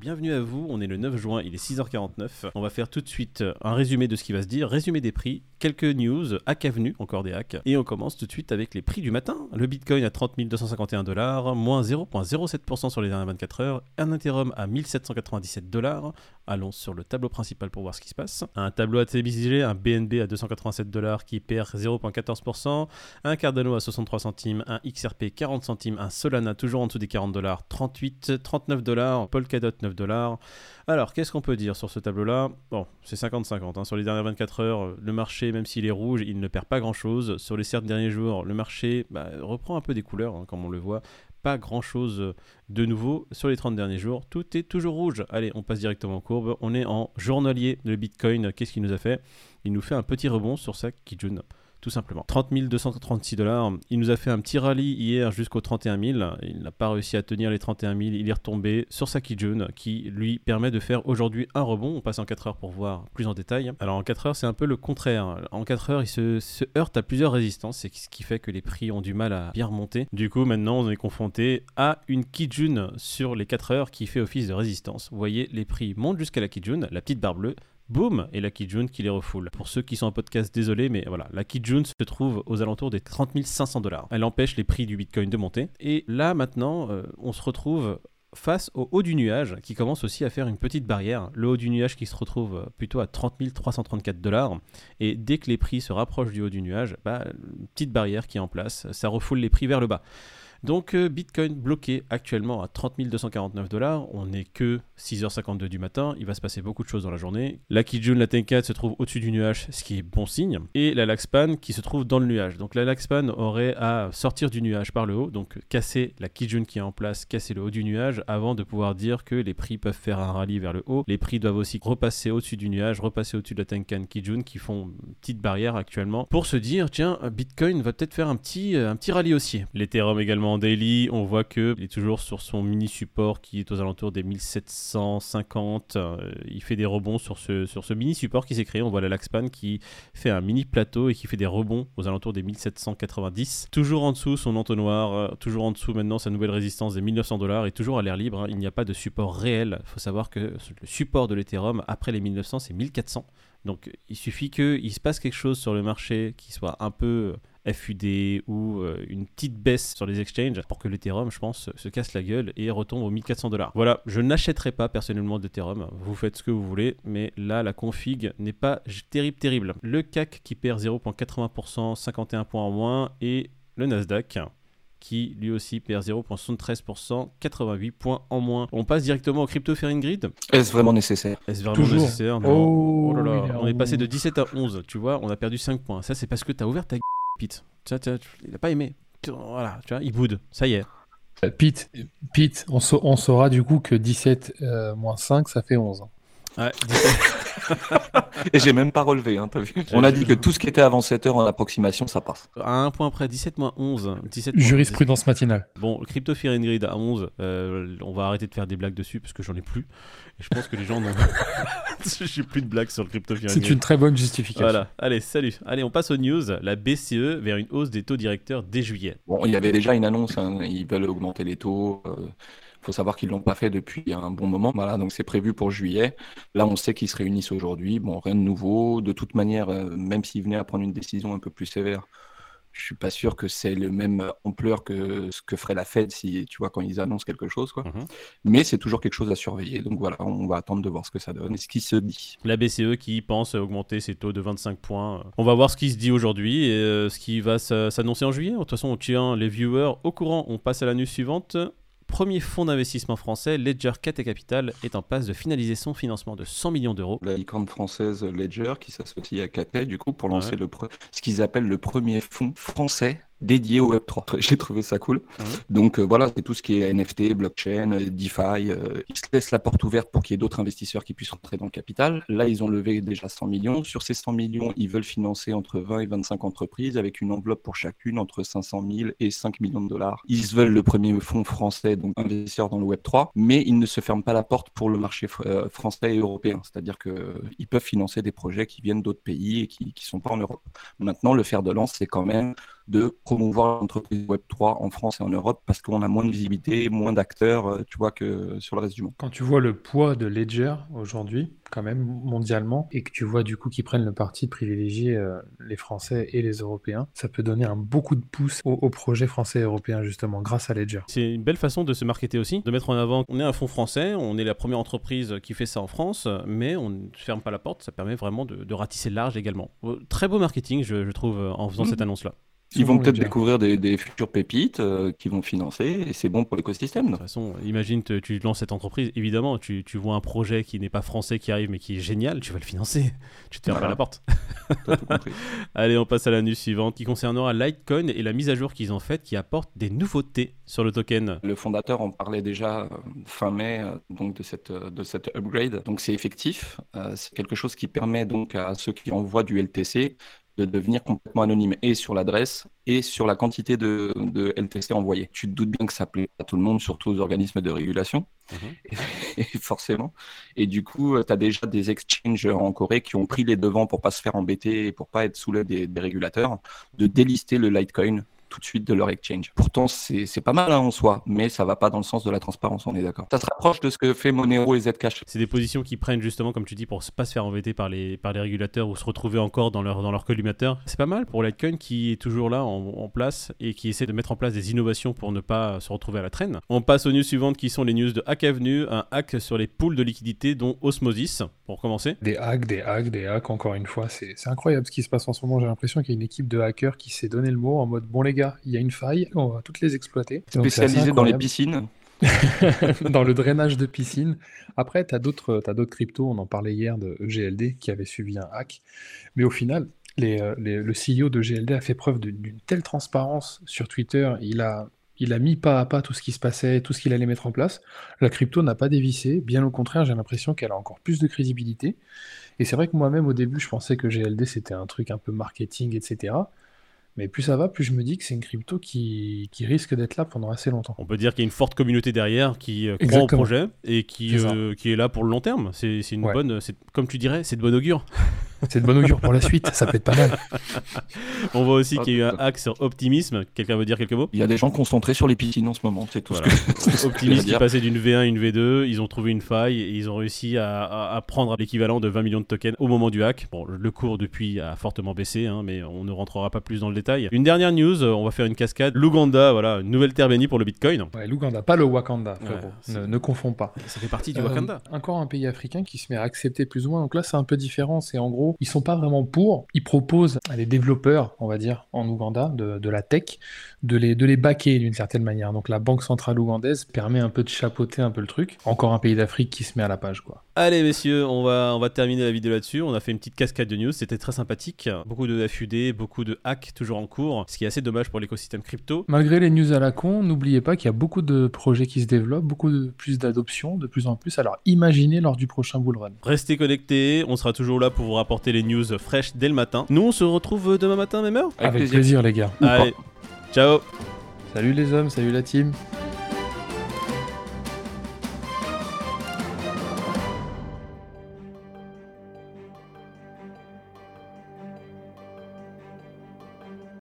bienvenue à vous. On est le 9 juin, il est 6h49. On va faire tout de suite un résumé de ce qui va se dire, résumé des prix, quelques news, hack avenue, encore des hacks. Et on commence tout de suite avec les prix du matin. Le Bitcoin à 30 251 dollars, moins 0,07% sur les dernières 24 heures. Un Ethereum à 1797 dollars. Allons sur le tableau principal pour voir ce qui se passe. Un tableau ATBCG, un BNB à 287 dollars qui perd 0,14%. Un Cardano à 63 centimes, un XRP 40 centimes, un Solana toujours en dessous des 40 dollars, 38, 39 dollars, Polkadot 9 dollars. Alors, qu'est-ce qu'on peut dire sur ce tableau-là? Bon, c'est 50-50. Hein. Sur les dernières 24 heures, le marché, même s'il est rouge, il ne perd pas grand-chose. Sur les 7 derniers jours, le marché bah, reprend un peu des couleurs, hein, comme on le voit. Pas grand-chose de nouveau. Sur les 30 derniers jours, tout est toujours rouge. Allez, on passe directement en courbe. On est en journalier de Bitcoin. Qu'est-ce qu'il nous a fait? Il nous fait un petit rebond sur sa Kijun tout simplement. 30 236 dollars. Il nous a fait un petit rallye hier jusqu'au 31 000. Il n'a pas réussi à tenir les 31 000. Il est retombé sur sa Kijun qui lui permet de faire aujourd'hui un rebond. On passe en 4 heures pour voir plus en détail. Alors en 4 heures, c'est un peu le contraire. En 4 heures, il se, heurte à plusieurs résistances. C'est ce qui fait que les prix ont du mal à bien remonter. Du coup, maintenant, on est confronté à une Kijun sur les 4 heures qui fait office de résistance. Vous voyez, les prix montent jusqu'à la Kijun, la petite barre bleue boum, et la Kijun qui les refoule. Pour ceux qui sont en podcast, désolé, mais voilà, la Kijun se trouve aux alentours des 30 500 dollars. Elle empêche les prix du Bitcoin de monter. Et là, maintenant, euh, on se retrouve face au haut du nuage qui commence aussi à faire une petite barrière. Le haut du nuage qui se retrouve plutôt à 30 334 dollars. Et dès que les prix se rapprochent du haut du nuage, bah, une petite barrière qui est en place, ça refoule les prix vers le bas. Donc euh, Bitcoin bloqué actuellement à 30 249 dollars. On n'est que 6h52 du matin. Il va se passer beaucoup de choses dans la journée. La Kijun, la Tenkat se trouve au-dessus du nuage, ce qui est bon signe. Et la Laxpan qui se trouve dans le nuage. Donc la Laxpan aurait à sortir du nuage par le haut, donc casser la Kijun qui est en place, casser le haut du nuage avant de pouvoir dire que les prix peuvent faire un rallye vers le haut. Les prix doivent aussi repasser au-dessus du nuage, repasser au-dessus de la Tenkan Kijun qui font petite barrière actuellement pour se dire tiens, Bitcoin va peut-être faire un petit, un petit rallye haussier. L'Ethereum également daily, on voit qu'il est toujours sur son mini support qui est aux alentours des 1750. Euh, il fait des rebonds sur ce, sur ce mini support qui s'est créé. On voit la Laxpan qui fait un mini plateau et qui fait des rebonds aux alentours des 1790. Toujours en dessous son entonnoir, euh, toujours en dessous maintenant sa nouvelle résistance des 1900 dollars et toujours à l'air libre. Hein. Il n'y a pas de support réel. Il faut savoir que le support de l'Ethereum après les 1900 c'est 1400. Donc il suffit qu'il se passe quelque chose sur le marché qui soit un peu FUD ou euh, une petite baisse sur les exchanges pour que l'Ethereum, je pense, se casse la gueule et retombe aux 1400 dollars. Voilà, je n'achèterai pas personnellement d'Ethereum. Vous faites ce que vous voulez, mais là, la config n'est pas terrible, terrible. Le CAC qui perd 0,80%, 51 points en moins, et le Nasdaq qui lui aussi perd 0,73%, 88 points en moins. On passe directement au crypto Fairing Grid? Est-ce vraiment nécessaire? Est-ce vraiment nécessaire? Oh, oh, là là. On est passé de 17 à 11, tu vois, on a perdu 5 points. Ça, c'est parce que tu as ouvert ta Pete. il n'a pas aimé. Voilà, tu vois, il boude. Ça y est. Euh, Pete, Pete on, on, saura du coup que 17 euh, moins 5, ça fait 11. Ouais, Et j'ai même pas relevé, hein, vu On a dit que tout ce qui était avant 7 heures en approximation, ça passe. À un point près, 17 moins 11. 17 Jurisprudence matinale. Bon, Crypto Fear Grid à 11, euh, on va arrêter de faire des blagues dessus parce que j'en ai plus. Et je pense que les gens n'ont J'ai plus de blagues sur le Crypto Fear C'est une très bonne justification. Voilà, allez, salut. Allez, on passe aux news. La BCE vers une hausse des taux directeurs dès juillet. Bon, il y avait déjà une annonce, hein. ils veulent augmenter les taux. Euh, faut savoir qu'ils l'ont pas fait depuis un bon moment. Voilà, donc c'est prévu pour juillet. Là, on sait qu'ils se réunissent aujourd'hui. Bon, rien de nouveau. De toute manière, euh, même s'ils venaient à prendre une décision un peu plus sévère, je suis pas sûr que c'est le même ampleur que ce que ferait la Fed si tu vois quand ils annoncent quelque chose quoi. Mhm. Mais c'est toujours quelque chose à surveiller. Donc voilà, on va attendre de voir ce que ça donne et ce qui se dit. La BCE qui pense augmenter ses taux de 25 points. On va voir ce qui se dit aujourd'hui et euh, ce qui va s'annoncer en juillet. De toute façon, on tient les viewers au courant. On passe à la news suivante premier fonds d'investissement français, Ledger Cat Capital, est en passe de finaliser son financement de 100 millions d'euros. La licorne française Ledger qui s'associe à Cat, du coup, pour lancer le ce qu'ils appellent le premier fonds français dédié au Web3. J'ai trouvé ça cool. Ah Donc euh, voilà, c'est tout ce qui est NFT, blockchain, euh, DeFi. Euh, ils se laissent la porte ouverte pour qu'il y ait d'autres investisseurs qui puissent rentrer dans le capital. Là, ils ont levé déjà 100 millions. Sur ces 100 millions, ils veulent financer entre 20 et 25 entreprises avec une enveloppe pour chacune entre 500 000 et 5 millions de dollars. Ils veulent le premier fonds français, donc investisseur dans le Web3, mais ils ne se ferment pas la porte pour le marché français et européen. C'est-à-dire qu'ils peuvent financer des projets qui viennent d'autres pays et qui ne sont pas en Europe. Maintenant, le fer de lance, c'est quand même de promouvoir l'entreprise Web3 en France et en Europe parce qu'on a moins de visibilité, moins d'acteurs, euh, tu vois, que sur le reste du monde. Quand tu vois le poids de Ledger aujourd'hui, quand même mondialement, et que tu vois du coup qu'ils prennent le parti de privilégier euh, les Français et les Européens, ça peut donner un beaucoup de pouce au, projet français et européen justement grâce à Ledger. C'est une belle façon de se marketer aussi, de mettre en avant qu'on est un fonds français, on est la première entreprise qui fait ça en France, mais on ne ferme pas la porte, ça permet vraiment de, ratisser large également. Très beau marketing, je, trouve, en faisant mmh. cette annonce-là. Ils vont peut-être découvrir des, futures pépites euh, qui vont financer et c'est bon pour l'écosystème. De toute façon, imagine tu, tu lances cette entreprise, évidemment, tu, tu vois un projet qui n'est pas français qui arrive mais qui est génial, tu vas le financer. Tu te fermes pas la porte. Allez, on passe à la news suivante qui concernera Litecoin et la mise à jour qu'ils ont faite qui apporte des nouveautés sur le token. Le fondateur en parlait déjà euh, fin mai euh, donc de cette, de cette upgrade. Donc c'est effectif. c'est quelque chose qui permet donc à ceux qui envoient du LTC de devenir complètement anonyme et sur l'adresse et sur la quantité de, LTC envoyés. Tu te doutes bien que ça plaît à tout le monde, surtout aux organismes de régulation, mhm. et, forcément. Et du coup, tu as déjà des exchanges en Corée qui ont pris les devants pour pas se faire embêter et pour pas être sous l'œil des, des régulateurs, de délister le Litecoin tout de suite de leur exchange. Pourtant, c'est pas mal hein, en soi, mais ça va pas dans le sens de la transparence, on est d'accord. Ça se rapproche de ce que fait Monero et Zcash. C'est des positions qui prennent justement, comme tu dis, pour pas se faire embêter par les, régulateurs ou se retrouver encore dans leur, dans collimateur. C'est pas mal pour Litecoin qui est toujours là en, place et qui essaie de mettre en place des innovations pour ne pas se retrouver à la traîne. On passe aux news suivantes qui sont les news de Hack Avenue, un hack sur les pools de liquidité dont Osmosis, pour commencer. Des hacks, des hacks, des hacks, encore une fois, c'est incroyable ce qui se passe en ce moment. J'ai l'impression qu'il y a une équipe de hackers qui s'est donné le mot en mode bon les gars, il y a une faille, on va toutes les exploiter. Spécialisé dans les piscines dans le drainage de piscine. Après, tu as d'autres cryptos, on en parlait hier de EGLD qui avait suivi un hack. Mais au final, euh, le CEO de GLD a fait preuve d'une telle transparence sur Twitter. Il a, il a mis pas à pas tout ce qui se passait, tout ce qu'il allait mettre en place. La crypto n'a pas dévissé. Bien au contraire, j'ai l'impression qu'elle a encore plus de crédibilité. Et c'est vrai que moi-même, au début, je pensais que GLD, c'était un truc un peu marketing, etc. Mais plus ça va, plus je me dis que c'est une crypto qui, risque d'être là pendant assez longtemps. On peut dire qu'il y a une forte communauté derrière qui euh, croit au projet et qui, euh, qui est là pour le long terme. C'est une bonne, comme tu dirais, c'est de bonne augure. C'est de bonne augure pour la suite, ça peut être pas mal. On voit aussi qu'il y a eu un hack sur Optimisme. Quelqu'un veut dire quelques mots? Il y a des gens concentrés sur les piscines en ce moment, c'est tout ce que. Optimisme qui passait d'une V1 à une V2, ils ont trouvé une faille et ils ont réussi à, prendre l'équivalent de 20 millions de tokens au moment du hack. Bon, le cours depuis a fortement baissé, hein, mais on ne rentrera pas plus dans le détail. Une dernière news, on va faire une cascade. L'Ouganda, voilà, une nouvelle terre bénie pour le Bitcoin. Ouais, l'Ouganda, pas le Wakanda, ne, ne confonds pas. Ça fait partie du Wakanda. Euh, encore un pays africain qui se met à accepter plus ou moins. Donc là, c'est un peu différent. C'est en gros, ils sont pas vraiment pour. Ils proposent à des développeurs, on va dire, en Ouganda, de, la tech, de les, de les baquer d'une certaine manière. Donc la Banque Centrale Ougandaise permet un peu de chapeauter un peu le truc. Encore un pays d'Afrique qui se met à la page, quoi. Allez, messieurs, on va, on va terminer la vidéo là-dessus. On a fait une petite cascade de news, c'était très sympathique. Beaucoup de FUD, beaucoup de hacks toujours en cours, ce qui est assez dommage pour l'écosystème crypto. Malgré les news à la con, n'oubliez pas qu'il y a beaucoup de projets qui se développent, beaucoup de plus d'adoption, de plus en plus. Alors imaginez lors du prochain bull run. Restez connectés, on sera toujours là pour vous rapporter les news fraîches dès le matin. Nous, on se retrouve demain matin, même heure Avec plaisir, les gars. Allez, ciao Salut les hommes, salut la team